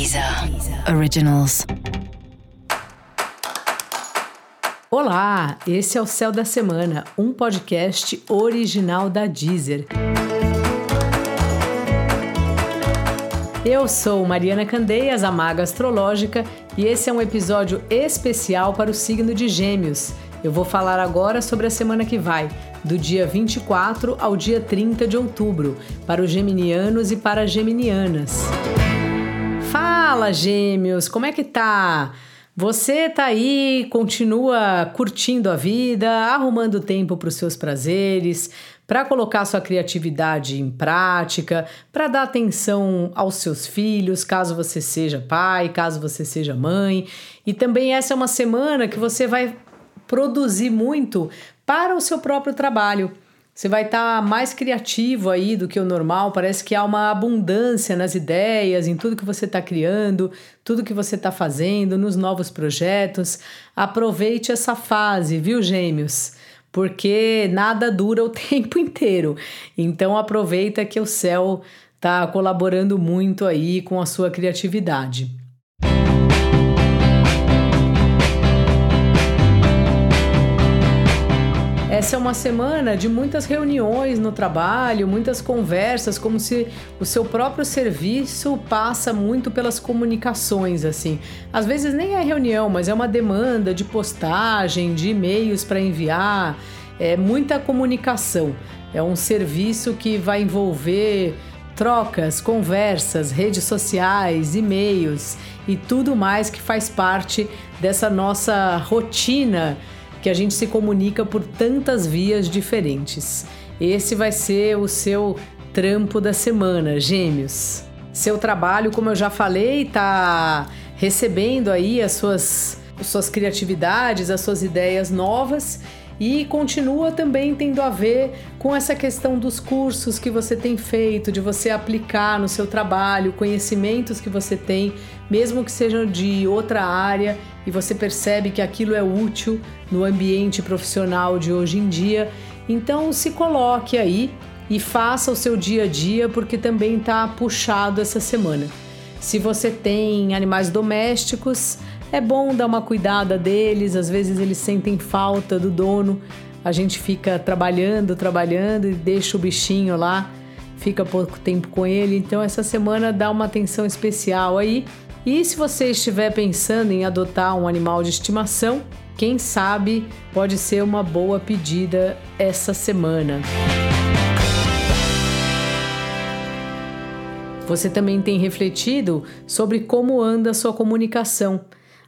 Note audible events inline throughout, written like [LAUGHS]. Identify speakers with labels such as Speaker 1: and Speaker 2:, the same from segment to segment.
Speaker 1: Deezer Originals.
Speaker 2: Olá, esse é o Céu da Semana, um podcast original da Deezer. Eu sou Mariana Candeias, a Maga Astrológica, e esse é um episódio especial para o signo de Gêmeos. Eu vou falar agora sobre a semana que vai, do dia 24 ao dia 30 de outubro, para os geminianos e para as geminianas. Fala, Gêmeos, como é que tá? Você tá aí, continua curtindo a vida, arrumando tempo para os seus prazeres, para colocar sua criatividade em prática, para dar atenção aos seus filhos, caso você seja pai, caso você seja mãe. E também essa é uma semana que você vai produzir muito para o seu próprio trabalho. Você vai estar tá mais criativo aí do que o normal. Parece que há uma abundância nas ideias, em tudo que você está criando, tudo que você está fazendo, nos novos projetos. Aproveite essa fase, viu, Gêmeos? Porque nada dura o [LAUGHS] tempo inteiro. Então aproveita que o céu está colaborando muito aí com a sua criatividade. Essa é uma semana de muitas reuniões no trabalho, muitas conversas, como se o seu próprio serviço passa muito pelas comunicações, assim. Às vezes nem é reunião, mas é uma demanda de postagem, de e-mails para enviar, é muita comunicação. É um serviço que vai envolver trocas, conversas, redes sociais, e-mails e tudo mais que faz parte dessa nossa rotina que a gente se comunica por tantas vias diferentes. Esse vai ser o seu trampo da semana, Gêmeos. Seu trabalho, como eu já falei, está recebendo aí as suas, as suas criatividades, as suas ideias novas e continua também tendo a ver com essa questão dos cursos que você tem feito, de você aplicar no seu trabalho, conhecimentos que você tem, mesmo que sejam de outra área, e você percebe que aquilo é útil no ambiente profissional de hoje em dia. Então se coloque aí e faça o seu dia a dia, porque também está puxado essa semana. Se você tem animais domésticos, é bom dar uma cuidada deles, às vezes eles sentem falta do dono. A gente fica trabalhando, trabalhando e deixa o bichinho lá, fica pouco tempo com ele. Então essa semana dá uma atenção especial aí. E se você estiver pensando em adotar um animal de estimação, quem sabe pode ser uma boa pedida essa semana. Você também tem refletido sobre como anda a sua comunicação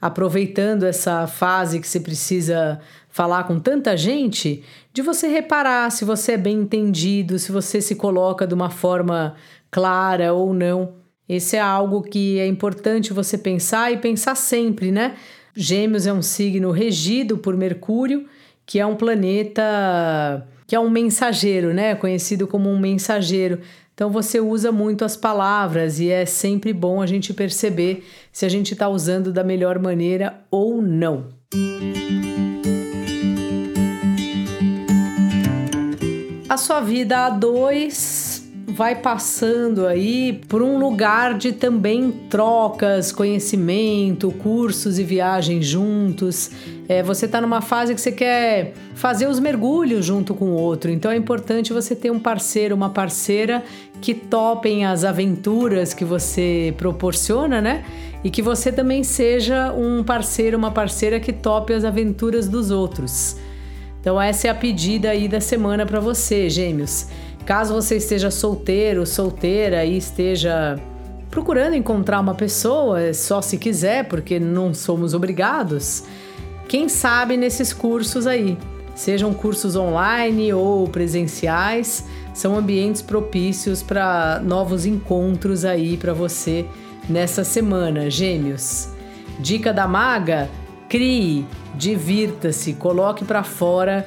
Speaker 2: aproveitando essa fase que você precisa falar com tanta gente, de você reparar se você é bem entendido, se você se coloca de uma forma clara ou não. Esse é algo que é importante você pensar e pensar sempre, né? Gêmeos é um signo regido por Mercúrio, que é um planeta que é um mensageiro, né? Conhecido como um mensageiro. Então você usa muito as palavras e é sempre bom a gente perceber se a gente está usando da melhor maneira ou não. A sua vida a dois vai passando aí por um lugar de também trocas, conhecimento, cursos e viagens juntos. É, você está numa fase que você quer fazer os mergulhos junto com o outro, então é importante você ter um parceiro, uma parceira que topem as aventuras que você proporciona, né? E que você também seja um parceiro, uma parceira que tope as aventuras dos outros. Então essa é a pedida aí da semana para você, Gêmeos. Caso você esteja solteiro, solteira e esteja procurando encontrar uma pessoa, é só se quiser, porque não somos obrigados, quem sabe nesses cursos aí, sejam cursos online ou presenciais, são ambientes propícios para novos encontros aí para você nessa semana, Gêmeos. Dica da maga: crie, divirta-se, coloque para fora